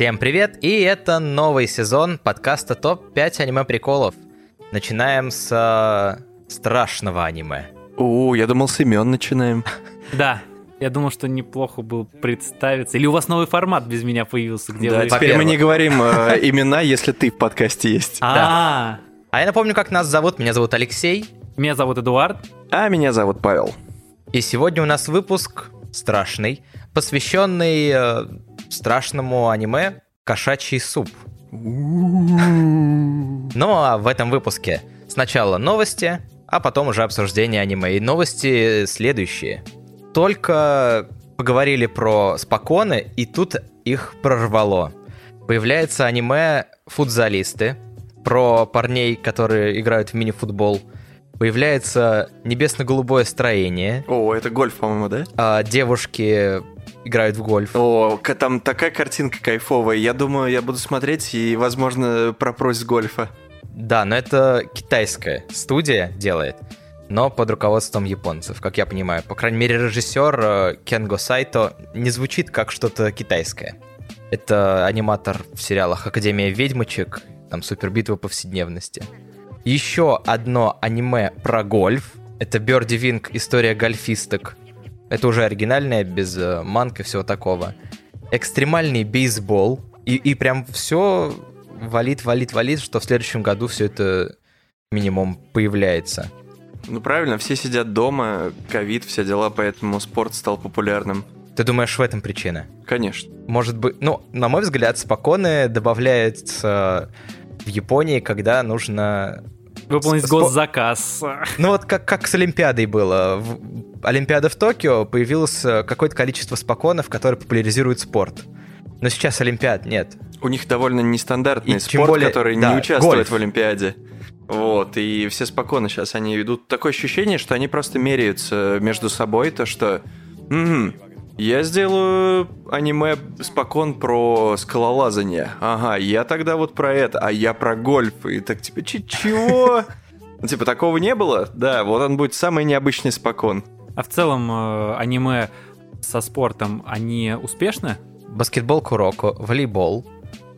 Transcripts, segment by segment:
Всем привет, и это новый сезон подкаста ТОП-5 аниме-приколов. Начинаем с э, страшного аниме. О, я думал, с имен начинаем. Да, я думал, что неплохо было представиться. Или у вас новый формат без меня появился, где Да, вы... теперь мы не говорим э, имена, если ты в подкасте есть. А, А я напомню, как нас зовут. Меня зовут Алексей. меня зовут Эдуард. А меня зовут Павел. И сегодня у нас выпуск страшный, посвященный э, страшному аниме «Кошачий суп». Ну а в этом выпуске сначала новости, а потом уже обсуждение аниме. И новости следующие. Только поговорили про споконы, и тут их прорвало. Появляется аниме «Футзалисты», про парней, которые играют в мини-футбол. Появляется «Небесно-голубое строение», О, это гольф, по-моему, да? а девушки играют в гольф. О, там такая картинка кайфовая. Я думаю, я буду смотреть и, возможно, пропрос гольфа. Да, но это китайская студия делает, но под руководством японцев, как я понимаю. По крайней мере, режиссер э, Кенго Сайто не звучит как что-то китайское. Это аниматор в сериалах «Академия ведьмочек», там «Супербитва повседневности». Еще одно аниме про гольф. Это Бёрди Винг «История гольфисток». Это уже оригинальное, без э, манк и всего такого. Экстремальный бейсбол. И, и прям все валит, валит, валит, что в следующем году все это минимум появляется. Ну, правильно, все сидят дома, ковид, все дела, поэтому спорт стал популярным. Ты думаешь, в этом причина? Конечно. Может быть, ну, на мой взгляд, спокойно добавляется в Японии, когда нужно... Выполнить Спо- госзаказ. Ну вот как, как с Олимпиадой было. В- Олимпиада в Токио, появилось э, какое-то количество споконов, которые популяризируют спорт. Но сейчас Олимпиад нет. У них довольно нестандартный И спорт, более- который да, не участвует гольф. в Олимпиаде. Вот, и все спокойно сейчас они ведут такое ощущение, что они просто меряются между собой, то что «Мгм, я сделаю аниме спокон про скалолазание. Ага, я тогда вот про это, а я про гольф. И так типа, «Чи- чего? Ну, Типа, такого не было? Да, вот он будет самый необычный спокон. А в целом э, аниме со спортом, они успешны? Баскетбол Куроко, волейбол.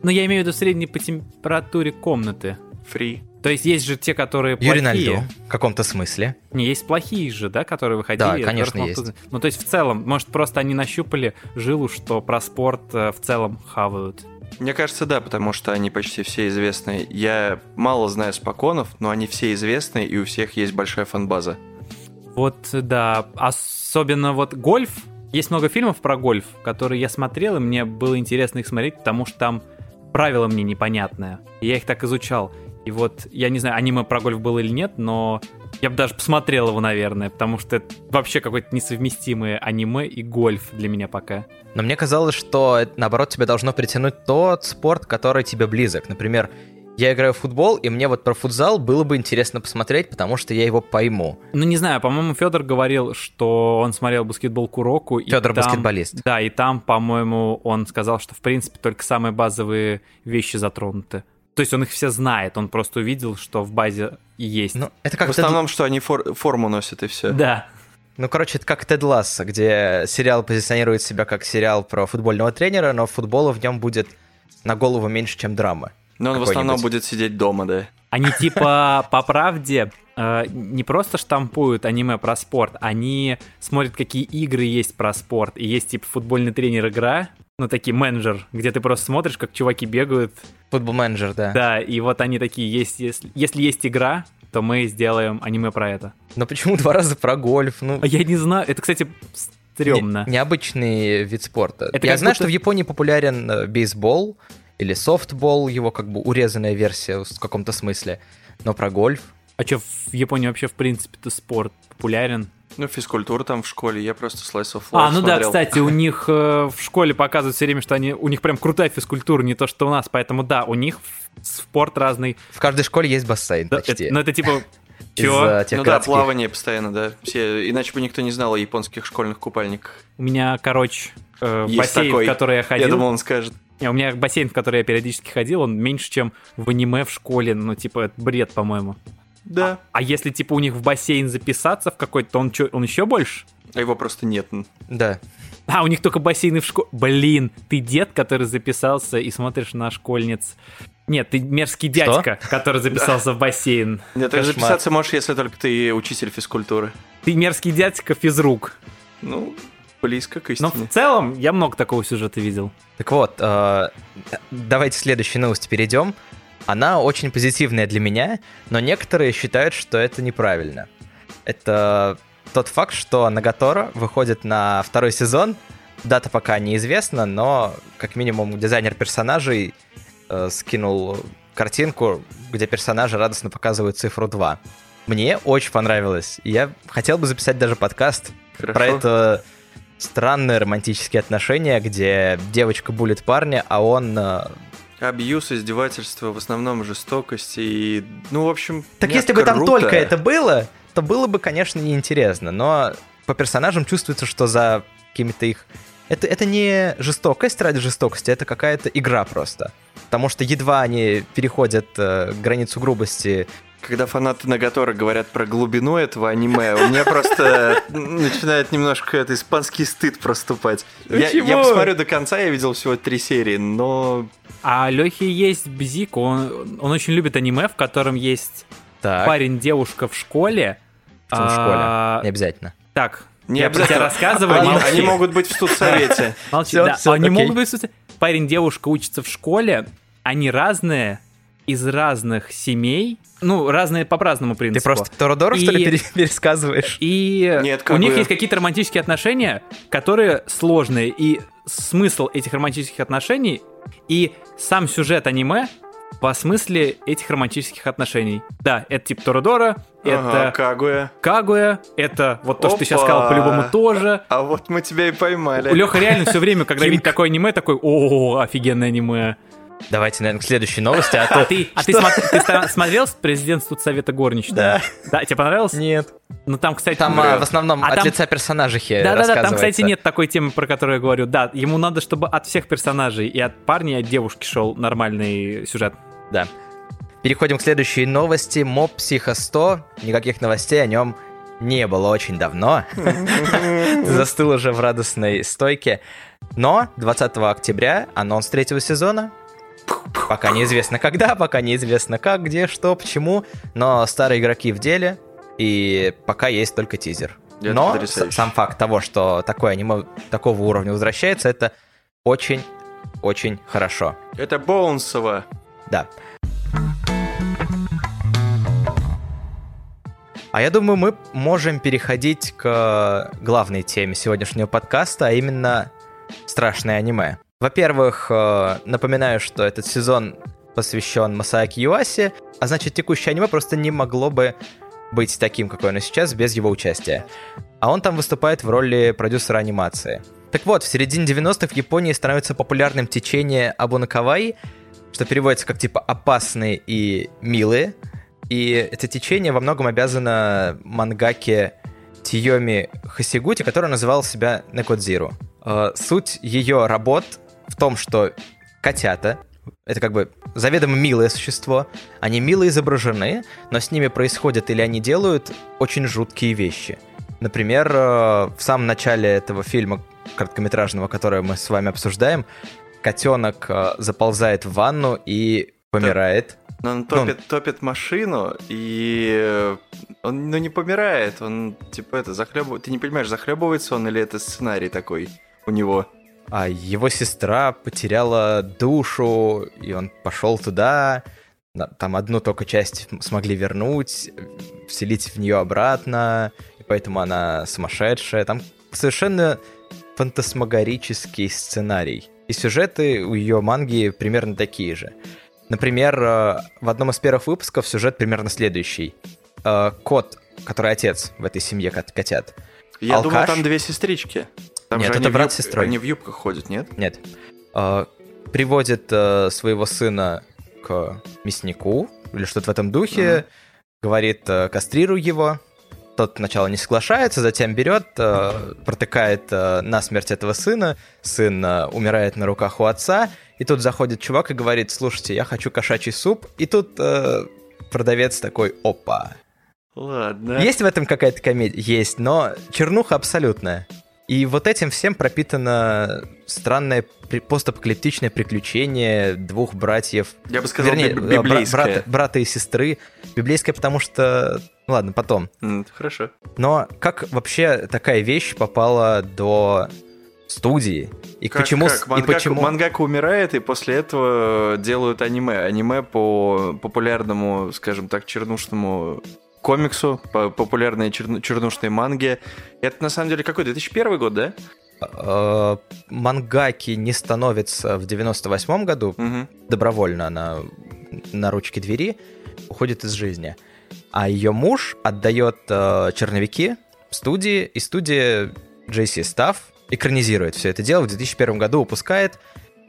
Ну, я имею в виду средней по температуре комнаты. Фри. То есть есть же те, которые Юрий на плохие. льду. В каком-то смысле. Не, есть плохие же, да, которые выходили. Да, конечно, есть. мало кто- Ну, то есть в целом, может, просто они нащупали жилу, что про спорт э, в целом хавают. Мне кажется, да, потому что они почти все известны. Я мало знаю споконов, но они все известны, и у всех есть большая фанбаза. Вот, да, особенно вот гольф. Есть много фильмов про гольф, которые я смотрел, и мне было интересно их смотреть, потому что там правила мне непонятные. И Я их так изучал. И вот, я не знаю, аниме про гольф было или нет, но я бы даже посмотрел его, наверное, потому что это вообще какое-то несовместимое аниме и гольф для меня пока. Но мне казалось, что наоборот тебя должно притянуть тот спорт, который тебе близок. Например, я играю в футбол, и мне вот про футзал было бы интересно посмотреть, потому что я его пойму. Ну, не знаю, по-моему, Федор говорил, что он смотрел баскетбол Куроку. Федор баскетболист. Да, и там, по-моему, он сказал, что, в принципе, только самые базовые вещи затронуты. То есть он их все знает, он просто увидел, что в базе и есть. Ну, это как В Тед- основном, что они фор- форму носят, и все. Да. Ну, короче, это как Тед Лассо, где сериал позиционирует себя как сериал про футбольного тренера, но футбола в нем будет на голову меньше, чем драма. Но он в основном будет сидеть дома, да. Они типа по правде э, не просто штампуют аниме про спорт, они смотрят, какие игры есть про спорт. И есть типа футбольный тренер игра, ну такие менеджер, где ты просто смотришь, как чуваки бегают. Футбол-менеджер, да. Да, и вот они такие, есть, если, если есть игра, то мы сделаем аниме про это. Но почему два раза про гольф? Ну, А я не знаю, это, кстати, стрёмно. не- необычный вид спорта. Это я знаю, будто- что в Японии популярен э, бейсбол или софтбол, его как бы урезанная версия в каком-то смысле. Но про гольф А что, в Японии вообще, в принципе-то спорт популярен? Ну, физкультура там в школе, я просто Slice of Life А, ну да, кстати, у них э, в школе показывают все время, что они, у них прям крутая физкультура, не то, что у нас. Поэтому да, у них спорт разный. В каждой школе есть бассейн Да, почти. это- ну это типа... Чего? э, тех Ну да, плавание постоянно, да. Все, иначе бы никто не знал о японских школьных купальниках. У меня, короче, э, Есть бассейн, такой. в который я ходил. Я думал, он скажет. Не, У меня бассейн, в который я периодически ходил, он меньше, чем в аниме в школе. Ну, типа, это бред, по-моему. Да. А если, типа, у них в бассейн записаться в какой-то, то он, чё, он еще больше? А его просто нет. Да. А, у них только бассейны в школе. Блин, ты дед, который записался и смотришь на школьниц. Нет, ты мерзкий дядька, который записался в бассейн. Нет, ты Кошмар. записаться можешь, если только ты учитель физкультуры. Ты мерзкий дядька физрук. Ну, близко к Но истине. в целом я много такого сюжета видел. Так вот, э, давайте к следующей новости перейдем. Она очень позитивная для меня, но некоторые считают, что это неправильно. Это тот факт, что Нагатора выходит на второй сезон. Дата пока неизвестна, но как минимум дизайнер персонажей э, скинул картинку, где персонажи радостно показывают цифру 2. Мне очень понравилось. Я хотел бы записать даже подкаст Хорошо. про это странные романтические отношения, где девочка булит парня, а он... Абьюз, издевательство, в основном жестокость и... Ну, в общем, Так мягко, если бы там только это было, то было бы, конечно, неинтересно. Но по персонажам чувствуется, что за какими-то их... Это, это не жестокость ради жестокости, это какая-то игра просто. Потому что едва они переходят э, границу грубости Когда фанаты Нагатора говорят про глубину этого аниме, у меня просто начинает немножко это испанский стыд проступать. Я, Почему? я посмотрю до конца, я видел всего три серии, но А Лехи есть Бзик, он, он очень любит аниме, в котором есть Так, парень-девушка в школе. в том школе. А, Не обязательно. Так, не я про тебя обязательно. рассказываю, Они, они могут быть в студсовете. Молчи, Всё, да. всё, они окей. могут быть... в смысле, Парень-девушка учатся в школе, они разные, из разных семей, ну, разные по праздному Ты принципу. просто Тоrodoro, что ли, И- пере- пересказываешь? И Нет, у как них бы- есть какие-то романтические отношения, которые сложные. И смысл этих романтических отношений и сам сюжет аниме по смысле этих романтических отношений. Да, это типа Торадора, Ага, это Кагуя. Кагуя, это вот то, что ты сейчас Опа. сказал, по-любому тоже. А вот мы тебя и поймали. Леха реально все время, когда видит такое аниме, такой, о, офигенное аниме. Давайте, наверное, к следующей новости, а А ты, а ты, смотри- ты смотрел президент Совета горничных? Да. Да, тебе понравилось? Нет. Ну там, кстати, Там а, в основном А от там- лица персонажей Да-да-да, там, кстати, нет такой темы, про которую я говорю. Да, ему надо, чтобы от всех персонажей, и от парня, и от девушки шел нормальный сюжет. Да. Переходим к следующей новости. Моб Психо 100. Никаких новостей о нем не было очень давно. Ты застыл уже в радостной стойке. Но 20 октября анонс третьего сезона. Пока неизвестно когда, пока неизвестно как, где, что, почему. Но старые игроки в деле. И пока есть только тизер. Это Но потрясающе. сам факт того, что такое аниме такого уровня возвращается, это очень-очень хорошо. Это Боунсово. Да. А я думаю, мы можем переходить к главной теме сегодняшнего подкаста, а именно страшное аниме. Во-первых, э, напоминаю, что этот сезон посвящен Масааки Юасе, а значит, текущее аниме просто не могло бы быть таким, какое оно сейчас, без его участия. А он там выступает в роли продюсера анимации. Так вот, в середине 90-х в Японии становится популярным течение Абунакавай, что переводится как типа опасные и милые. И это течение во многом обязано мангаке Тиоми Хасигути, который называл себя Некодзиру. Э, Суть ее работ в том, что котята, это как бы заведомо милое существо, они мило изображены, но с ними происходят или они делают очень жуткие вещи. Например, э, в самом начале этого фильма короткометражного, который мы с вами обсуждаем, котенок э, заползает в ванну и помирает. Но он топит, топит машину, и э, он ну, не помирает, он типа это захлебывает. Ты не понимаешь, захлебывается он или это сценарий такой у него? А его сестра потеряла душу, и он пошел туда. Там одну только часть смогли вернуть, вселить в нее обратно, и поэтому она сумасшедшая. Там совершенно фантасмагорический сценарий. И сюжеты у ее манги примерно такие же. Например, э, в одном из первых выпусков сюжет примерно следующий. Э, Кот, который отец в этой семье кот- котят, Я думал, Алкаш? там две сестрички. Там Нет, это брат с сестрой. Они в юбках ходят, нет? Нет. Э, приводит э, своего сына к мяснику или что-то в этом духе, говорит, э, кастрируй его. Тот сначала не соглашается, затем берет, э, протыкает э, насмерть этого сына. Сын э, умирает на руках у отца. И тут заходит чувак и говорит, слушайте, я хочу кошачий суп. И тут э, продавец такой, опа. Ладно. Есть в этом какая-то комедия? Есть, но чернуха абсолютная. И вот этим всем пропитано странное постапокалиптичное приключение двух братьев. Я бы сказал, Вернее, э, библейское. брата, брата и сестры. Библейское, потому что... ну Ладно, потом. М, Хорошо. Но как вообще такая вещь попала до студии? И Как- почему... как? с- И почему... мангака умирает, и после этого делают аниме. Аниме по популярному, скажем так, чернушному комиксу, по популярной черну- чернушной манге. Это на самом деле какой? 2001 год, да? э, мангаки не становится в 98 году, Мгм. добровольно она на ручке двери уходит из жизни. А ее муж отдает э, черновики студии, и студия JC Staff экранизирует все это дело, в 2001 году выпускает,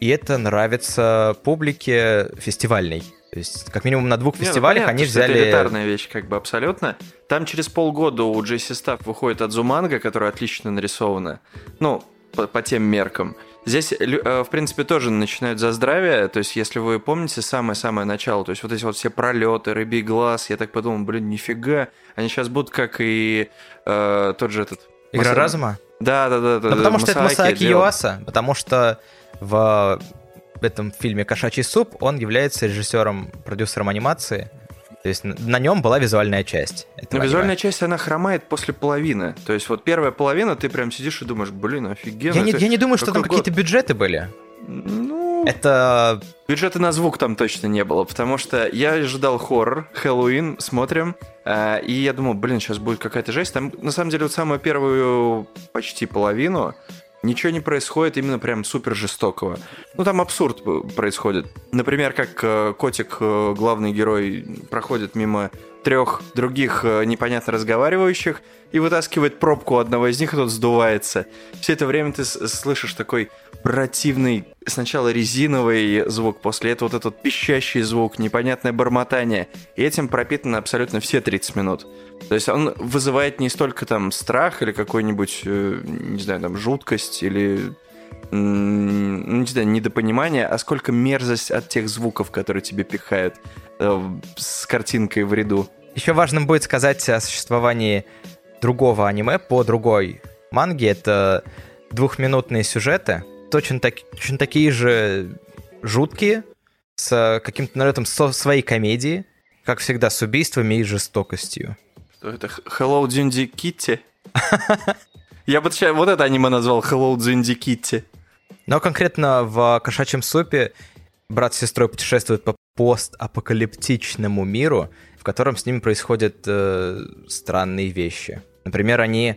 и это нравится публике фестивальной. То есть, как минимум на двух Не, ну, фестивалях понятно, они что Это взяли... элитарная вещь, как бы абсолютно. Там через полгода у Джесси Стафф выходит Адзуманга, которая отлично нарисована. Ну, по, по тем меркам. Здесь, э, в принципе, тоже начинают за здравие. То есть, если вы помните самое-самое начало, то есть вот эти вот все пролеты, рыбий глаз, я так подумал, блин, нифига. Они сейчас будут как и э, тот же этот... Игра Маса- разума? Да, да, да. да потому что это Масааки. Юаса, потому что в этом фильме «Кошачий суп» он является режиссером, продюсером анимации. То есть на- нем была визуальная часть. Но аниме. визуальная часть, она хромает после половины. То есть вот первая половина, ты прям сидишь и думаешь, блин, офигенно. Я не, я не думаю, что там год?» какие-то бюджеты были. Ну, Это бюджета на звук там точно не было, потому что я ожидал хоррор, Хэллоуин, смотрим, э, и я думал, блин, сейчас будет какая-то жесть. Там, на самом деле, вот самую первую почти половину ничего не происходит именно прям супер жестокого. Ну, там абсурд э, происходит. Например, как э, котик, э, главный герой, проходит мимо трех других э, непонятно разговаривающих и вытаскивает пробку одного из них, и тот сдувается. Все это время ты слышишь такой противный сначала резиновый звук, после этого вот этот пищащий звук, непонятное бормотание. И этим пропитаны абсолютно все 30 минут. То есть он вызывает не столько там страх или какой-нибудь, э, не знаю, там жуткость или ну, не знаю, недопонимание, а сколько мерзость от тех звуков, которые тебе пихают с картинкой в ряду. еще важным будет сказать о существовании другого аниме по другой манге. Это двухминутные сюжеты, точно, так, точно такие же жуткие, с каким-то налетом со своей комедии, как всегда, с убийствами и жестокостью. Что это? Hello Дзюнди Китти? Я бы ща- вот это аниме назвал Hello Дзюнди Китти. Но конкретно в «Кошачьем супе» брат с сестрой путешествуют по постапокалиптичному миру, в котором с ними происходят э, странные вещи. Например, они...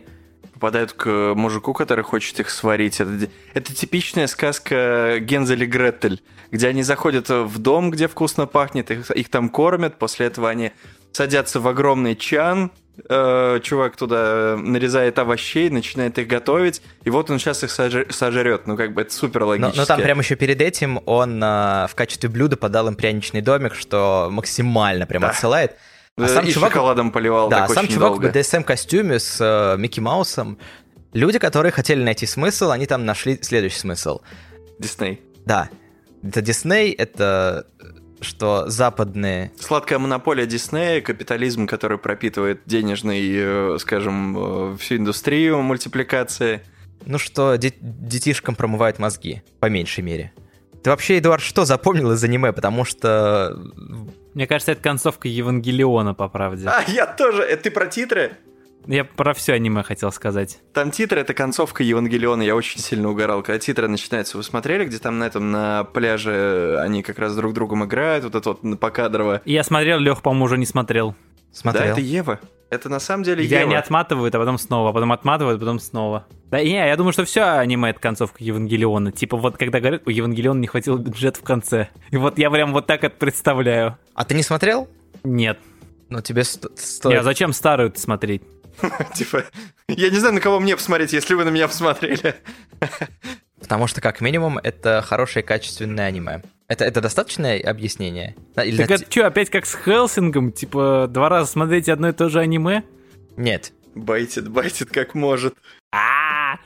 Попадают к мужику, который хочет их сварить. Это, это типичная сказка Гензель и Гретель, где они заходят в дом, где вкусно пахнет, их, их там кормят, после этого они садятся в огромный чан, э, чувак туда нарезает овощей, начинает их готовить, и вот он сейчас их сожр- сожрет. Ну, как бы это супер Но, логично. но там прямо еще перед этим он э, в качестве блюда подал им пряничный домик, что максимально прям Да. отсылает. А сам и чувак, шоколадом поливал да, так сам очень чувак долго. в BDSM-костюме с э, Микки Маусом. Люди, которые хотели найти смысл, они там нашли следующий смысл. Дисней. Да, это Дисней, это что западные Сладкая монополия Диснея, капитализм, который пропитывает денежный, э, скажем, э, всю индустрию мультипликации. Ну что, де- детишкам промывают мозги, по меньшей мере. Ты вообще, Эдуард, что запомнил из аниме? Потому что... Мне кажется, это концовка Евангелиона, по правде. А, я тоже. Это ты про титры? Я про все аниме хотел сказать. Там титры — это концовка Евангелиона. Я очень сильно угорал. Когда титры начинаются, вы смотрели, где там на этом, на пляже они как раз друг другом играют, вот это вот покадрово. Я смотрел, Лех, по-моему, уже не смотрел. Смотрел. Да, это Ева. Это на самом деле Где Ева. они отматывают, а потом снова, а потом отматывают, а потом снова. Да не, я думаю, что все аниме это концовка Евангелиона. Типа вот когда говорят, у Евангелиона не хватило бюджета в конце. И вот я прям вот так это представляю. А ты не смотрел? Нет. Ну, тебе сто- Не, стоит... а зачем старую смотреть? Типа, я не знаю, на кого мне посмотреть, если вы на меня посмотрели. Потому что, как минимум, это хорошее качественное аниме. Это, это достаточное объяснение? Или Так на- это что, опять как с Хелсингом? Типа два раза смотреть одно и то же аниме? Нет. Байтит, байтит как может. а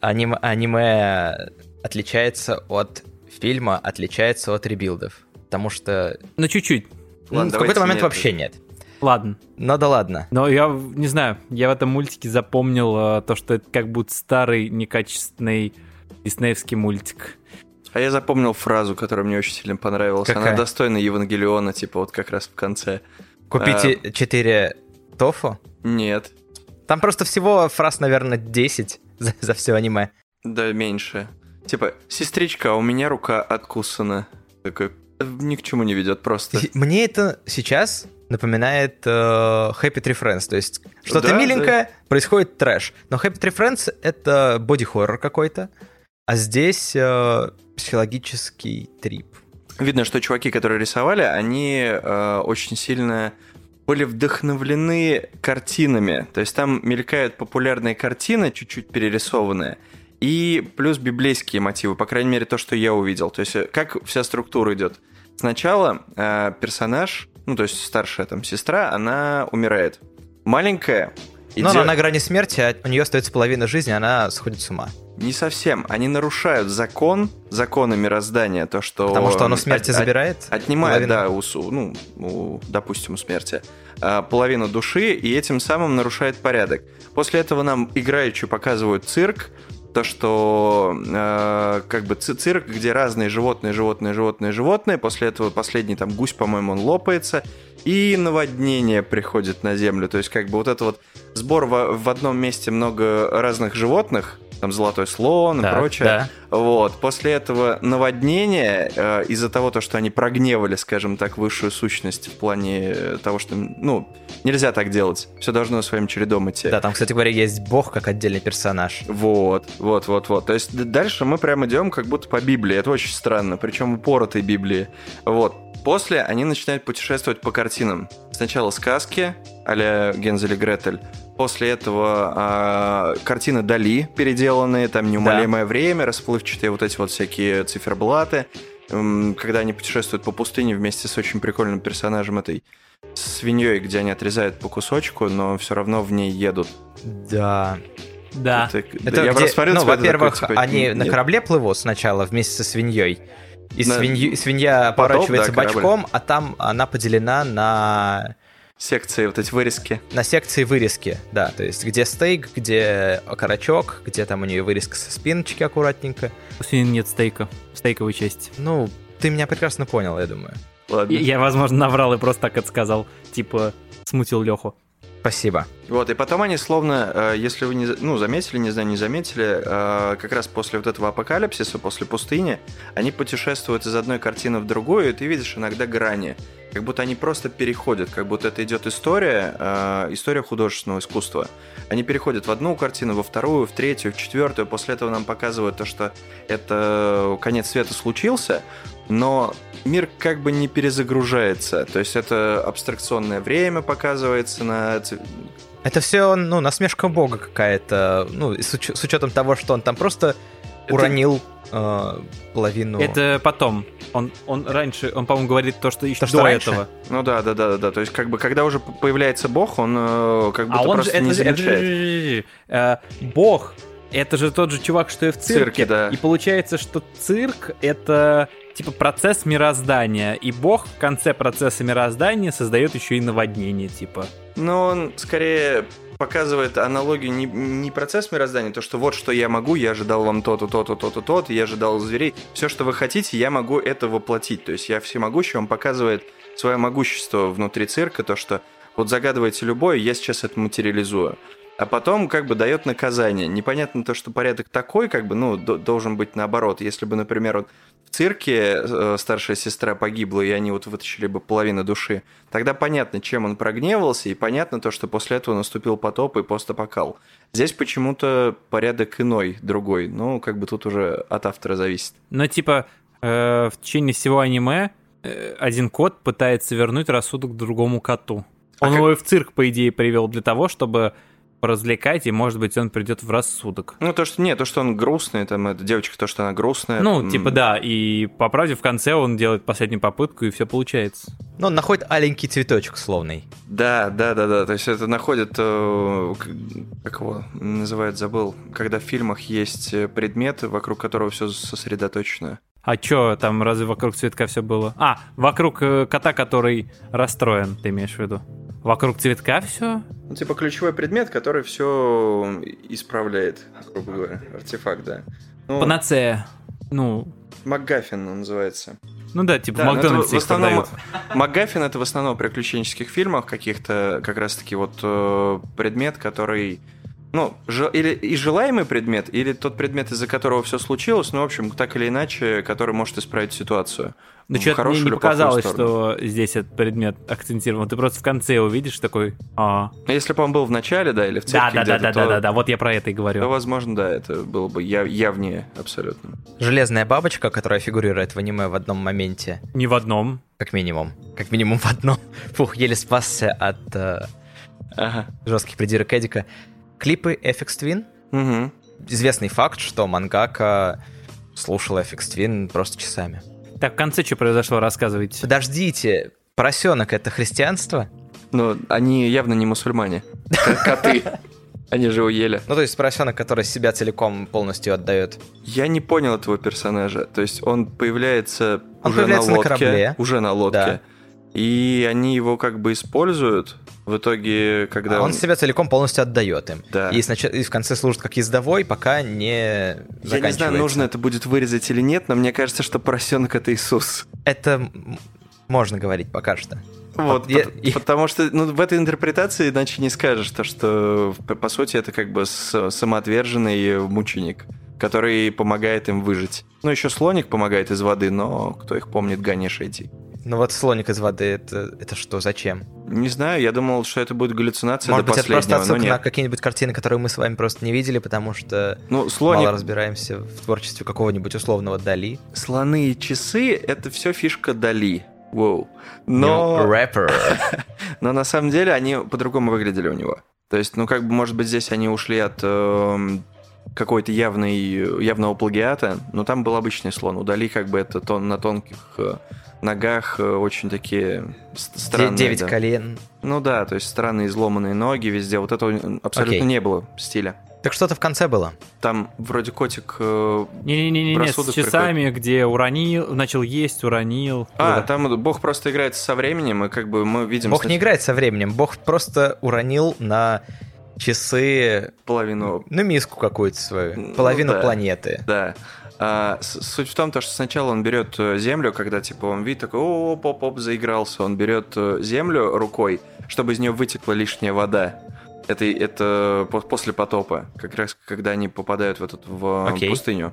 Аниме, аниме отличается от фильма, отличается от ребилдов. Потому что Ну чуть-чуть. ну, в какой-то момент нет. вообще нет. Ладно. Ну да ладно. Но я не знаю, я в этом мультике запомнил э, то, что это как будто старый, некачественный диснеевский мультик. А я запомнил фразу, которая мне очень сильно понравилась. Какая? Она достойна Евангелиона, типа вот как раз в конце. Купите 4 тофу. Нет, Там просто всего фраз, наверное, 10 за, за все аниме. да меньше. Типа, сестричка, а у меня рука откусана. Такой, «Э, ни к чему не ведет просто. Мне это сейчас напоминает э, Happy Tree Friends. То есть что-то Да, миленькое, происходит трэш. Но Happy Tree Friends — это боди-хоррор какой-то. А здесь э, психологический трип. Видно, что чуваки, которые рисовали, они э, очень сильно были вдохновлены картинами. То есть там мелькают популярные картины, чуть-чуть перерисованные, и плюс библейские мотивы, по крайней мере, то, что я увидел. То есть э, как вся структура идет. Сначала э, персонаж, ну, то есть старшая там сестра, она умирает. Маленькая Но идет- она на грани смерти, а у нее остается половина жизни, она сходит с ума. Не совсем. Они нарушают закон, законы мироздания, то, что... Потому что оно смерти от- от- забирает. Отнимает, половину. да, у, ну, у, допустим, у смерти а, половину души, и этим самым нарушает порядок. После этого нам играючи показывают цирк, то, что э, как бы ци- цирк, где разные животные, животные, животные, животные. После этого последний там гусь, по-моему, он лопается, и наводнение приходит на землю. То есть как бы вот это вот сбор в, в одном месте много разных животных, там золотой слон и Так, прочее. да. Вот. После этого наводнение, э, из-за того, то, что они прогневали, скажем так, высшую сущность в плане э, того, что, ну, нельзя так делать. Все должно своим чередом идти. Да, там, кстати говоря, есть бог как отдельный персонаж. Вот, вот, вот, вот. То есть дальше мы прям идем как будто по Библии. Это очень странно, причем упоротой Библии. Вот. После они начинают путешествовать по картинам. Сначала сказки а-ля Гензель и Гретель. После этого а, картины Дали переделанные, там неумолимое время, расплывчатые вот эти вот всякие циферблаты. М, Когда они путешествуют по пустыне вместе с очень прикольным персонажем этой свиньей, где они отрезают по кусочку, но все равно в ней едут. Да. Да. Это, Это я где- просто ну, во-первых, такой, типа, они на нет. корабле плывут сначала вместе со свиньей. И На- свинью- свинья Потоп, поворачивается да, корабль. бочком, а там она поделена на, секции, вот эти вырезки. на секции вырезки. Да, то есть где стейк, где окорочок, где там у нее вырезка со спиночки аккуратненько. У нет стейка, стейковой части. Ну, ты меня прекрасно понял, я думаю. Ладно. Я, я, возможно, наврал и просто так это сказал. Типа, смутил Леху. Спасибо. Вот, и потом они словно, э, если вы не, ну, заметили, не знаю, не заметили, э, как раз после вот этого апокалипсиса, после пустыни, они путешествуют из одной картины в другую, и ты видишь иногда грани. Как будто они просто переходят, как будто это идет история, э, история художественного искусства. Они переходят в одну картину, во вторую, в третью, в четвертую. После этого нам показывают то, что это конец света случился, но мир как бы не перезагружается. То есть это абстракционное время показывается на Это все, ну, насмешка бога какая-то. Ну, с, уч- с учетом того, что он там просто Это- уронил э, половину. Это потом. Он, он раньше, он, по-моему, говорит то, что еще То, что до раньше? этого. Ну да, да, да, да, да. То есть, как бы, когда уже появляется бог, он э, как будто А он же, просто не это, это замечает. же- э, бог, это же тот же чувак, что и в цирке. цирке, да. И получается, что цирк — это типа процесс мироздания, и бог в конце процесса мироздания создает еще и наводнение, типа. Но он скорее показывает аналогию не, не процесс мироздания, то, что вот что я могу, я ожидал вам то-то, то-то, то-то, то-то, я ожидал зверей. Все, что вы хотите, я могу это воплотить. То есть я всемогущий, он показывает свое могущество внутри цирка, то, что вот загадывайте любое, я сейчас это материализую. А потом как бы дает наказание. Непонятно то, что порядок такой, как бы, ну, до- должен быть наоборот. Если бы, например, вот в цирке э, старшая сестра погибла, и они вот вытащили бы половину души, тогда понятно, чем он прогневался, и понятно то, что после этого наступил потоп и постапокал. Здесь почему-то порядок иной, другой. Ну, как бы тут уже от автора зависит. Но типа э, в течение всего аниме э, один кот пытается вернуть рассудок другому коту. А Он как- его и в цирк, по идее, привел для того, чтобы поразвлекать, и, может быть, он придет в рассудок. Ну, то, что нет, то, что он грустный, там, эта девочка, то, что она грустная. Ну, типа, да, и по правде в конце он делает последнюю попытку, и все получается. Ну, он находит аленький цветочек словный. Да, да, да, да. То есть это находит, э, как его называют, забыл, когда в фильмах есть э, предмет, вокруг которого все сосредоточено. А чё, там разве вокруг цветка все было? А, вокруг э, кота, который расстроен, ты имеешь в виду? Вокруг цветка все? Ну, типа ключевой предмет, который все исправляет, грубо говоря. Артефакт, да. Ну, Панацея. Ну... МакГаффин называется. Ну да, типа да, в Макдональдсе в основном, МакГаффин это в основном в приключенческих фильмах каких-то как раз-таки вот э, предмет, который ну, или и желаемый предмет, или тот предмет, из-за которого все случилось, ну, в общем, так или иначе, который может исправить ситуацию. Ну, что-то мне не показалось, что здесь этот предмет акцентирован. Ты просто в конце увидишь такой... А. Ну, если бы он был в начале, да, или в церкви да, да, да, да, да, да, да, вот я про это и говорю. То, возможно, да, это было бы яв- явнее абсолютно. Железная бабочка, которая фигурирует в аниме в одном моменте. Не в одном. Как минимум. Как минимум в одном. Фух, еле спасся от э, ага. жестких придирок Эдика. Клипы FX Twin. Угу. Известный факт, что мангака слушала FX Twin просто часами. Так, в конце что произошло, рассказывайте. Подождите, поросенок — это христианство? Ну, они явно не мусульмане. Коты. Они же уели. Ну, то есть поросенок, который себя целиком полностью отдает. Я не понял этого персонажа. То есть он появляется он уже появляется на лодке. На корабле. Уже на лодке. Да. И они его как бы используют, в итоге, когда а он... он себя целиком полностью отдает им. Да. И, снач... и в конце служит как ездовой, пока не Я не знаю, нужно это будет вырезать или нет, но мне кажется, что поросенок это Иисус. Это можно говорить пока что. Вот, я, по- потому что ну, в этой интерпретации иначе не скажешь, то, что по сути это как бы самоотверженный мученик, который помогает им выжить. Ну, еще слоник помогает из воды, но кто их помнит, Ганеш эти. Ну вот слоник из воды, это, это что, зачем? Не знаю, я думал, что это будет галлюцинация Может до быть, это просто отсылка на какие-нибудь картины, которые мы с вами просто не видели, потому что ну, слоник... мало разбираемся в творчестве какого-нибудь условного Дали. Слоны и часы — это все фишка Дали. Воу. Но... Рэпер. Но на самом деле они по-другому выглядели у него. То есть, ну, как бы, может быть, здесь они ушли от э, какой-то явный, явного плагиата, но там был обычный слон. У Дали как бы это тон, на тонких э, ногах э, очень такие странные. Девять да. колен. Ну да, то есть странные изломанные ноги везде. Вот этого абсолютно okay. не было стиля. Так что-то в конце было. Там вроде котик Не-не-не, э, с часами, приходит. где уронил, начал есть, уронил. А, да. там Бог просто играет со временем, и как бы мы видим... Бог не играет со временем, Бог просто уронил на часы... Половину... Ну, миску какую-то свою, половину ну, да. планеты. Да. А, суть в том, то, что сначала он берет э, землю, когда типа он видит такой, о, поп поп заигрался, он берет э, землю рукой, чтобы из нее вытекла лишняя вода. Это, это после потопа, как раз когда они попадают в, этот, в okay. пустыню.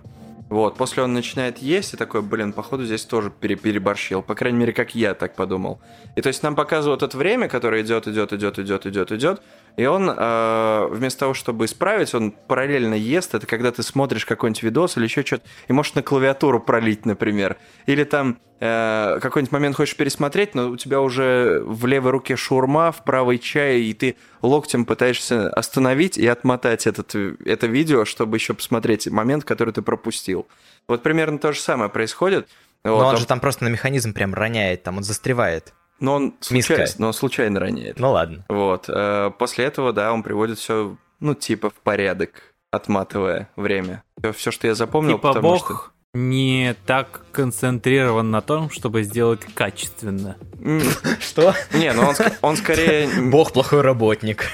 Вот, после он начинает есть и такой, блин, походу здесь тоже пере переборщил. По крайней мере, как я так подумал. И то есть нам показывают это время, которое идет, идет, идет, идет, идет, идет. И он э, вместо того, чтобы исправить, он параллельно ест. Это когда ты смотришь какой-нибудь видос или еще что-то, и можешь на клавиатуру пролить, например. Или там э, какой-нибудь момент хочешь пересмотреть, но у тебя уже в левой руке шурма, в правой чай, и ты локтем пытаешься остановить и отмотать этот, это видео, чтобы еще посмотреть момент, который ты пропустил. Вот примерно то же самое происходит. Но вот, он же там просто на механизм прям роняет, там он застревает. Но он, случайно, но он случайно роняет. Ну ладно. Вот. Э, после этого, да, он приводит все, ну, типа, в порядок, отматывая время. Все, что я запомнил, типа потому бог что... не так концентрирован на том, чтобы сделать качественно. Что? Не, ну он, он скорее... Бог плохой работник.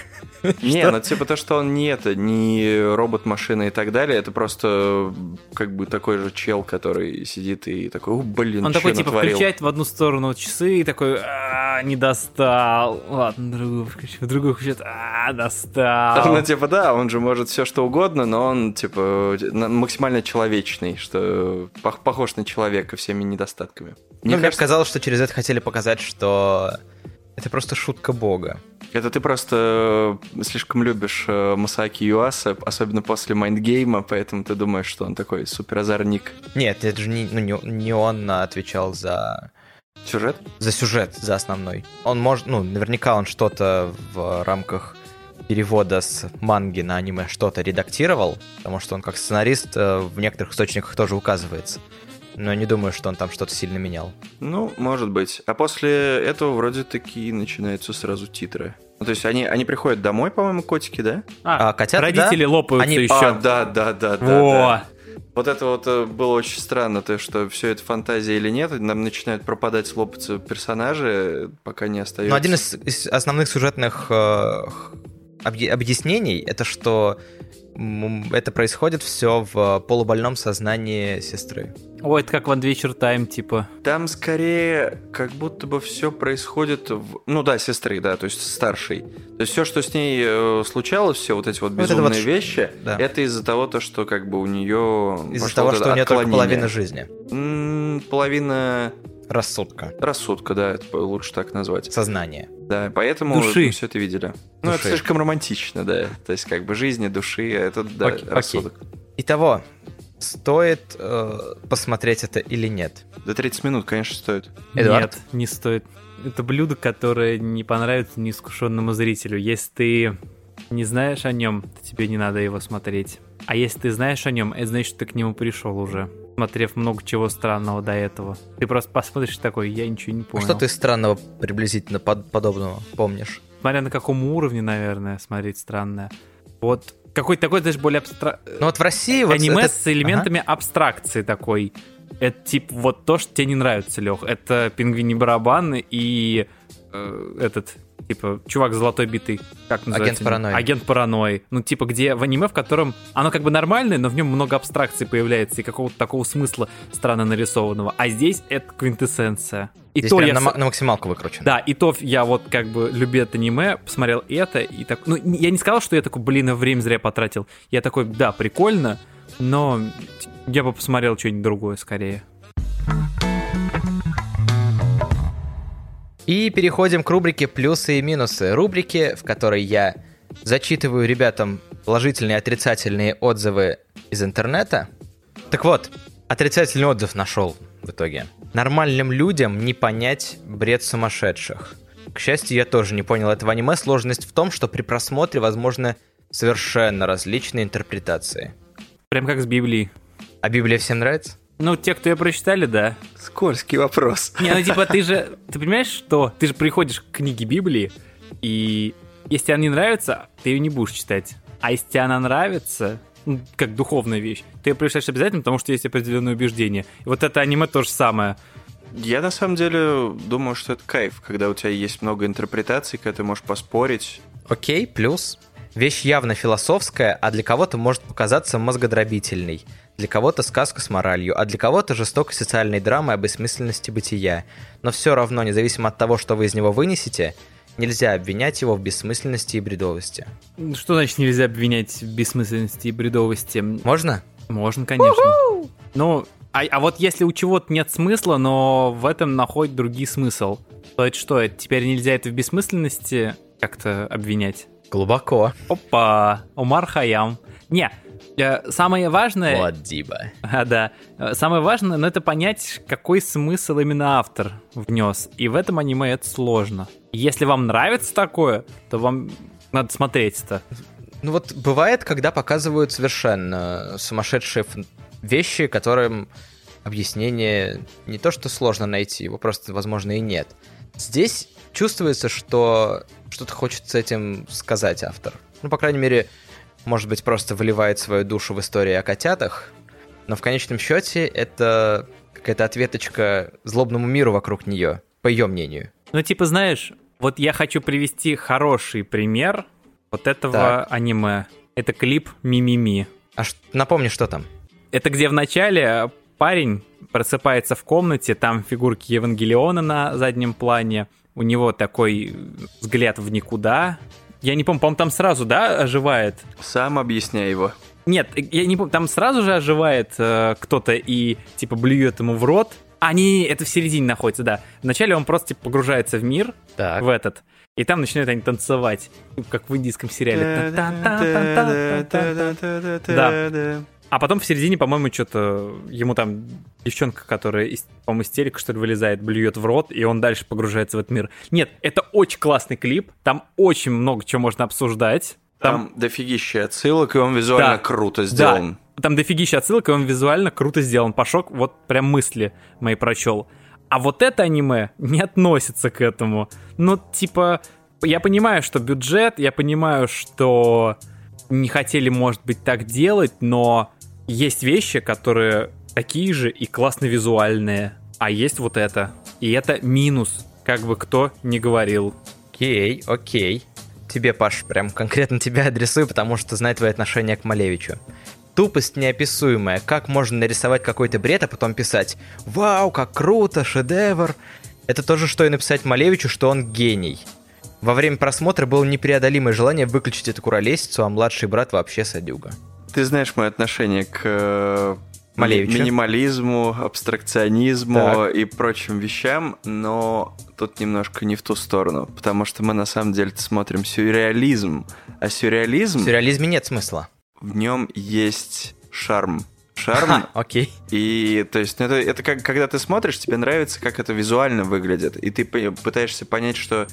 Не, ну типа то, что он не это, не робот-машина и так далее, это просто как бы такой же чел, который сидит и такой, о, блин, Он такой, типа, включает в одну сторону часы и такой, а, не достал. Ладно, другую включу, в другую включает, а, достал. Ну, типа, да, он же может все что угодно, но он, типа, максимально человечный, что похож на человека всеми недостатками. Мне, ну, кажется... казалось, что через это хотели показать, что это просто шутка бога. Это ты просто э, слишком любишь э, Масаки Юаса, особенно после Mind Game а, поэтому ты думаешь, что он такой суперозорник. Нет, это же не, ну, не, не он отвечал за... Сюжет? За сюжет, за основной. Он может, ну, наверняка он что-то в рамках перевода с манги на аниме что-то редактировал, потому что он как сценарист э, в некоторых источниках тоже указывается но не думаю, что он там что-то сильно менял. Ну, может быть. А после этого вроде таки начинаются сразу титры. Ну, то есть они, они приходят домой, по-моему, котики, да? А, а котята, Родители да? лопаются они... еще. А, да, да, да, да. Во! Да. Вот это вот э, было очень странно, то, что все это фантазия или нет, нам начинают пропадать, лопаться персонажи, пока не остается. Но один из, из основных сюжетных э, объ- объяснений это что это происходит все в полубольном сознании сестры. Ой, это как в Adventure Time, типа. Там скорее как будто бы все происходит в... Ну да, сестры, да, то есть старшей. То есть все, что с ней э, случалось, все вот эти вот Вот это безумные вот вещи, да. это из-за того, то, что как бы у нее Из-за того, что у нее только половина жизни. половина Рассудка. рассудка, да, это лучше так назвать. Сознание. Да, поэтому Души. мы все это видели. Ну, это Души. слишком романтично, да. То есть как бы жизни, души, а это да, Окей, окей. рассудок. Итого, стоит э, посмотреть это или нет? До 30 минут, конечно, стоит. Эдуард? Нет, не стоит. Это блюдо, которое не понравится неискушенному зрителю. Если ты не знаешь о нем, то тебе не надо его смотреть. А если ты знаешь о нем, это значит, что ты к нему пришел уже, смотрев много чего странного до этого. Ты просто посмотришь такой, я ничего не А понял. Что ты странного приблизительно под- подобного помнишь? Смотря на каком уровне, наверное, смотреть странное. Вот какой-то такой, знаешь, более абстра... Ну вот в России вот аниме это- с элементами абстракции такой. Это типа вот то, что тебе не нравится, Лех. Это пингвини барабаны и э, этот типа чувак с золотой битой. Как называется? паранойи. Агент паранойи. Ну типа где в аниме, в котором оно как бы нормальное, но в нем много абстракций появляется и какого-то такого смысла странно нарисованного. А здесь это квинтэссенция. И Здесь то я на, на максималку выкручено. да, и то я вот как бы любя это аниме, посмотрел это, и так... Ну, я не сказал, что я такой, блин, время зря потратил. Я такой, да, прикольно, но я бы посмотрел что-нибудь другое скорее. И переходим к рубрике «Плюсы и минусы». Рубрике, в которой я зачитываю ребятам положительные и отрицательные отзывы из интернета. Так вот, отрицательный отзыв нашел в итоге. Нормальным людям не понять бред сумасшедших. К счастью, я тоже не понял этого аниме. Сложность в том, что при просмотре возможны совершенно различные интерпретации. Прям как с Библией. А Библия всем нравится? Ну, те, кто ее прочитали, да. Скользкий вопрос. Не, ну типа ты же... Ты понимаешь, что ты же приходишь к книге Библии, и если она не нравится, ты ее не будешь читать. А если тебе она нравится, ну, как духовная вещь, ты ее прочитаешь обязательно, потому что есть определенные убеждения. И вот это аниме то же самое. Я на самом деле думаю, что это кайф, когда у тебя есть много интерпретаций, когда ты можешь поспорить. Окей, плюс. Вещь явно философская, а для кого-то может показаться мозгодробительной. Для кого-то сказка с моралью, а для кого-то жестокой социальной драмой о бессмысленности бытия. Но все равно, независимо от того, что вы из него вынесете, нельзя обвинять его в бессмысленности и бредовости. Что значит нельзя обвинять в бессмысленности и бредовости? Можно? Можно, конечно. Ну, а, а вот если у чего-то нет смысла, но в этом находит другие смысл, то это что, это теперь нельзя это в бессмысленности как-то обвинять? Глубоко. Опа, Умар Хаям. Не, самое важное... Вот, Диба. А, да. Э, Самое важное, ну, это понять, какой смысл именно автор внес. И в этом аниме это сложно. Если вам нравится такое, то вам надо смотреть это. Ну вот бывает, когда показывают совершенно сумасшедшие вещи, которым объяснение не то что сложно найти, его просто, возможно, и нет. Здесь чувствуется, что что-то хочет с этим сказать автор. Ну, по крайней мере, может быть, просто выливает свою душу в истории о котятах, но в конечном счете это какая-то ответочка злобному миру вокруг нее, по ее мнению. Ну, типа, знаешь, вот я хочу привести хороший пример вот этого Так. аниме. Это клип «Мимими». А ш- напомни, что там? Это где в начале парень просыпается в комнате, там фигурки Евангелиона на заднем плане, у него такой взгляд в никуда. Я не помню, по-моему, там сразу, да, оживает? Сам объясняй его. Нет, я не помню, там сразу же оживает э, кто-то и, типа, блюет ему в рот. Не, это в середине находится, да. Вначале он просто типа, погружается в мир, Так. в этот, и там начинают они танцевать, как в индийском сериале. Да. А потом в середине, по-моему, что-то ему там девчонка, которая, по-моему, истерика, что ли, вылезает, блюет в рот, и он дальше погружается в этот мир. Нет, это очень классный клип, там очень много чего можно обсуждать. Там дофигища отсылок, и он визуально Да. круто сделан. Да, там дофигища отсылок, и он визуально круто сделан. Пашок вот прям мысли мои прочел. А вот это аниме не относится к этому. Ну, типа, я понимаю, что бюджет, я понимаю, что не хотели, может быть, так делать, но есть вещи, которые такие же и классно визуальные, а есть вот это. И это минус, как бы кто ни говорил. Окей, окей. Тебе, Паш, прям конкретно тебя адресую, потому что знаю твое отношение к Малевичу. Тупость неописуемая. Как можно нарисовать какой-то бред, а потом писать «Вау, как круто, шедевр!» Это то же, что и написать Малевичу, что он гений. Во время просмотра было непреодолимое желание выключить эту куролесицу, а младший брат вообще садюга. Ты знаешь мое отношение к э, Малевичу. минимализму, абстракционизму Так. и прочим вещам, но тут немножко не в ту сторону, потому что мы на самом деле смотрим сюрреализм, а сюрреализм В сюрреализме нет смысла. в нем есть шарм. Шарм Ха, окей. И то есть ну, это, это как когда ты смотришь, тебе нравится, как это визуально выглядит, и ты пытаешься понять, что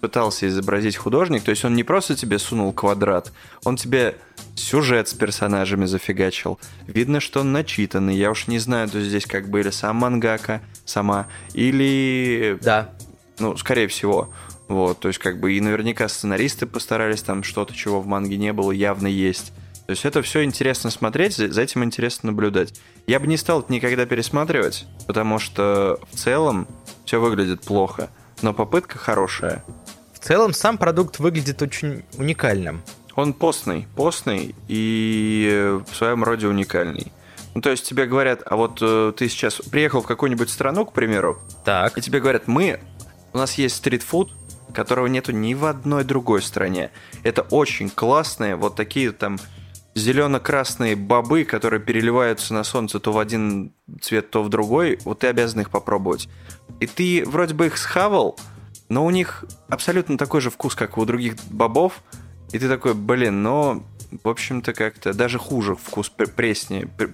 пытался изобразить художник. То есть он не просто тебе сунул квадрат, он тебе сюжет с персонажами зафигачил. Видно, что он начитанный. Я уж не знаю, то здесь как бы или сам мангака сама, или Да. ну, скорее всего. Вот, то есть, как бы, и наверняка сценаристы постарались там что-то, чего в манге не было, явно есть. То есть, это все интересно смотреть, за этим интересно наблюдать. Я бы не стал это никогда пересматривать, потому что в целом все выглядит плохо, но попытка хорошая. В целом, сам продукт выглядит очень уникальным. Он постный, постный и в своем роде уникальный. Ну, то есть тебе говорят, а вот э, ты сейчас приехал в какую-нибудь страну, к примеру, Так. И тебе говорят, мы, у нас есть стритфуд, которого нету ни в одной другой стране. Это очень классные вот такие там зелено-красные бобы, которые переливаются на солнце то в один цвет, то в другой. Вот ты обязан их попробовать. И ты вроде бы их схавал, но у них абсолютно такой же вкус, как у других бобов. И ты такой, блин, но, в общем-то, как-то даже хуже вкус, пр- преснее, пр-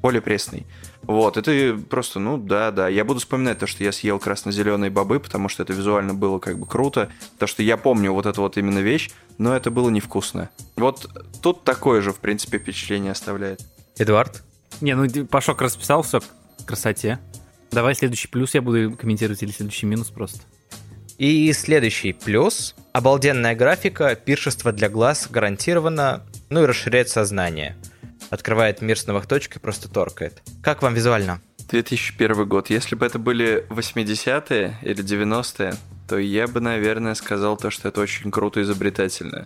более пресный. Вот, и ты просто, ну да, да. Я буду вспоминать то, что я съел красно-зеленые бобы, потому что это визуально было как бы круто. То, что я помню вот эту вот именно вещь, но это было невкусно. Вот тут такое же, в принципе, впечатление оставляет. Эдуард? Не, ну Пашок расписал все к красоте. Давай следующий плюс я буду комментировать или следующий минус просто. И следующий плюс. Обалденная графика, пиршество для глаз гарантированно, ну и расширяет сознание. Открывает мир с новых точек и просто торкает. Как вам визуально? 2001 год. Если бы это были 80-е или 90-е, то я бы, наверное, сказал то, что это очень круто и изобретательно.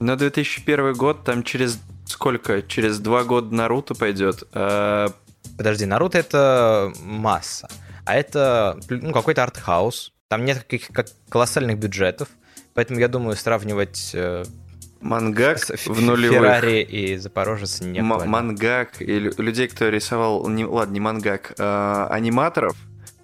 Но 2001 год, там через сколько? Через два года Наруто пойдет. А, Подожди, Наруто это масса. А это ну, какой-то артхаус. Там нет каких как колоссальных бюджетов. Поэтому я думаю, сравнивать э, мангак с- в нулевых. Феррари и Запорожец не М- мангак и лю- людей, кто рисовал, не, ладно, не мангак, а, аниматоров,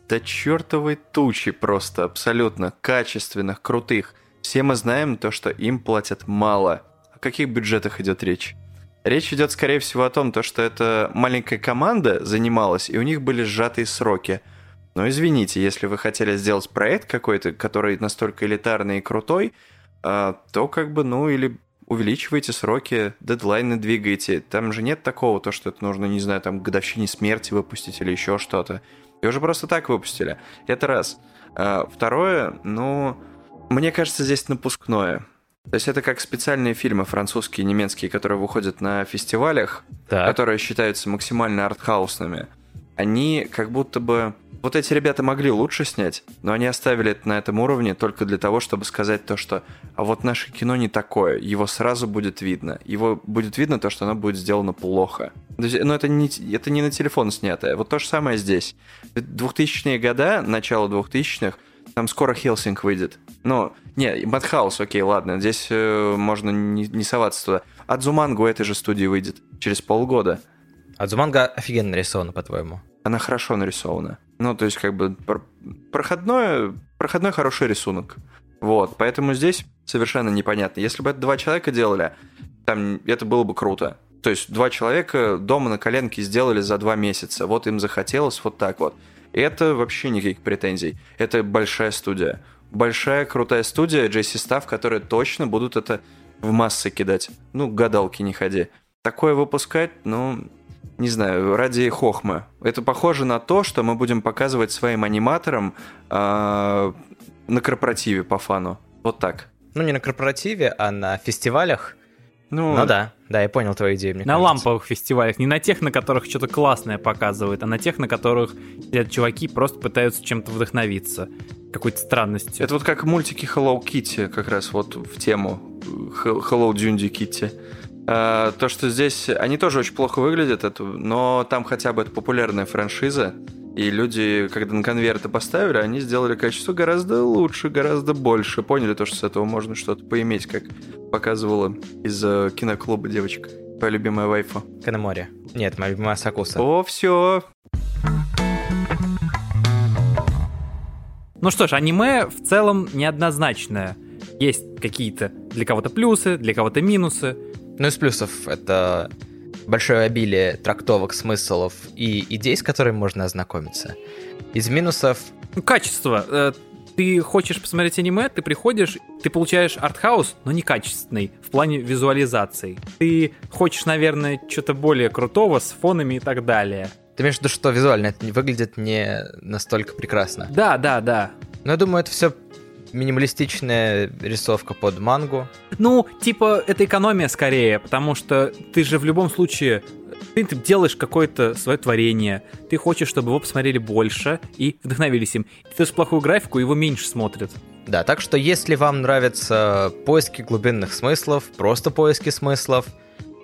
да чертовой тучи просто, абсолютно качественных, крутых. Все мы знаем то, что им платят мало. О каких бюджетах идет речь? Речь идет, скорее всего, о том, то, что эта маленькая команда занималась, и у них были сжатые сроки. Но извините, если вы хотели сделать проект какой-то, который настолько элитарный и крутой, а, то как бы, ну, или увеличивайте сроки, дедлайны двигаете. Там же нет такого, то, что это нужно, не знаю, там, к годовщине смерти выпустить или еще что-то. И уже просто так выпустили. Это раз. А, Второе, ну, мне кажется, здесь напускное. То есть это как специальные фильмы французские, немецкие, которые выходят на фестивалях, Так. которые считаются максимально артхаусными. Они как будто бы... Вот эти ребята могли лучше снять, но они оставили это на этом уровне только для того, чтобы сказать то, что а вот наше кино не такое, его сразу будет видно. Его будет видно то, что оно будет сделано плохо. Но это не, это не на телефон снятое. Вот то же самое здесь. 2000-е года, начало 2000-х, там скоро Hellsing выйдет. Ну, не, Madhouse, окей, ладно, здесь э, можно не, не соваться туда. Адзуманго у этой же студии выйдет через полгода. Адзуманга офигенно нарисована, по-твоему. Она хорошо нарисована. Ну, то есть, как бы, пр- проходной, проходной хороший рисунок. Вот, поэтому здесь совершенно непонятно. Если бы это два человека делали, там это было бы круто. То есть два человека дома на коленке сделали за два месяца. Вот им захотелось вот так вот. И это вообще никаких претензий. Это большая студия. Большая крутая студия, Джесси Став, которые точно будут это в массы кидать. Ну, гадалки не ходи. Такое выпускать, ну, не знаю, ради хохмы. Это похоже на то, что мы будем показывать своим аниматорам а, на корпоративе по фану. Вот так. Ну, не на корпоративе, а на фестивалях. Ну, Ну да, да, я понял твою идею, мне На кажется. ламповых фестивалях, не на тех, на которых что-то классное показывают, а на тех, на которых сидят чуваки просто пытаются чем-то вдохновиться. Какой-то странностью. Это вот как мультики Hello Kitty, как раз вот в тему Х- Hello Дюнди Kitty. А, То, что здесь они тоже очень плохо выглядят, это, но там хотя бы это популярная франшиза, и люди, когда на конверты поставили, они сделали качество гораздо лучше, гораздо больше. Поняли то, что с этого можно что-то поиметь, как показывала из э, киноклуба девочка, твоя любимая вайфа. Канемори. Нет, моя любимая Сакуса. О, все. Ну что ж, аниме в целом неоднозначное. Есть какие-то для кого-то плюсы, для кого-то минусы. Ну, из плюсов это большое обилие трактовок, смыслов и идей, с которыми можно ознакомиться. Из минусов Ну, Качество. Э, Ты хочешь посмотреть аниме, ты приходишь, ты получаешь артхаус, но некачественный в плане визуализации. Ты хочешь, наверное, что-то более крутого с фонами и так далее. Ты имеешь в виду, что визуально это не выглядит не настолько прекрасно? Да, да, да. Но я думаю, это все минималистичная рисовка под мангу. Ну, типа, это экономия скорее, потому что ты же в любом случае ты делаешь какое-то свое творение, ты хочешь, чтобы его посмотрели больше и вдохновились им. Ты даешь плохую графику, его меньше смотрят. Да, так что если вам нравятся поиски глубинных смыслов, просто поиски смыслов,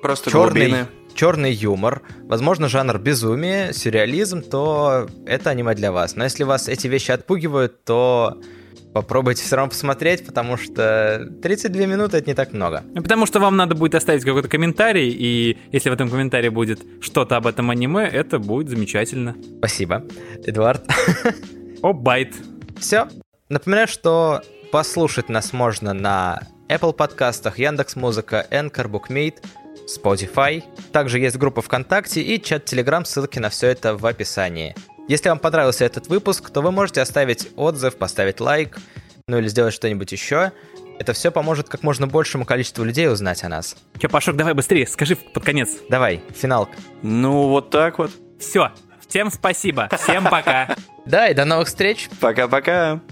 Просто черный, глубины. черный юмор, возможно, жанр безумия, сюрреализм, то это аниме для вас. Но если вас эти вещи отпугивают, то попробуйте все равно посмотреть, потому что 32 минуты это не так много. Ну, Потому что вам надо будет оставить какой-то комментарий, и если в этом комментарии будет что-то об этом аниме, это будет замечательно. Спасибо, Эдуард. О, байт. Все. Напоминаю, что послушать нас можно на Apple подкастах, Яндекс Музыка, Anchor, Bookmate, Spotify. Также есть группа ВКонтакте и чат Telegram, ссылки на все это в описании. Если вам понравился этот выпуск, то вы можете оставить отзыв, поставить лайк, ну или сделать что-нибудь еще. Это все поможет как можно большему количеству людей узнать о нас. Че, Пашок, давай быстрее, скажи под конец. Давай, финал. Ну, вот так вот. Все, всем спасибо, всем пока. Да, и до новых встреч! Пока-пока.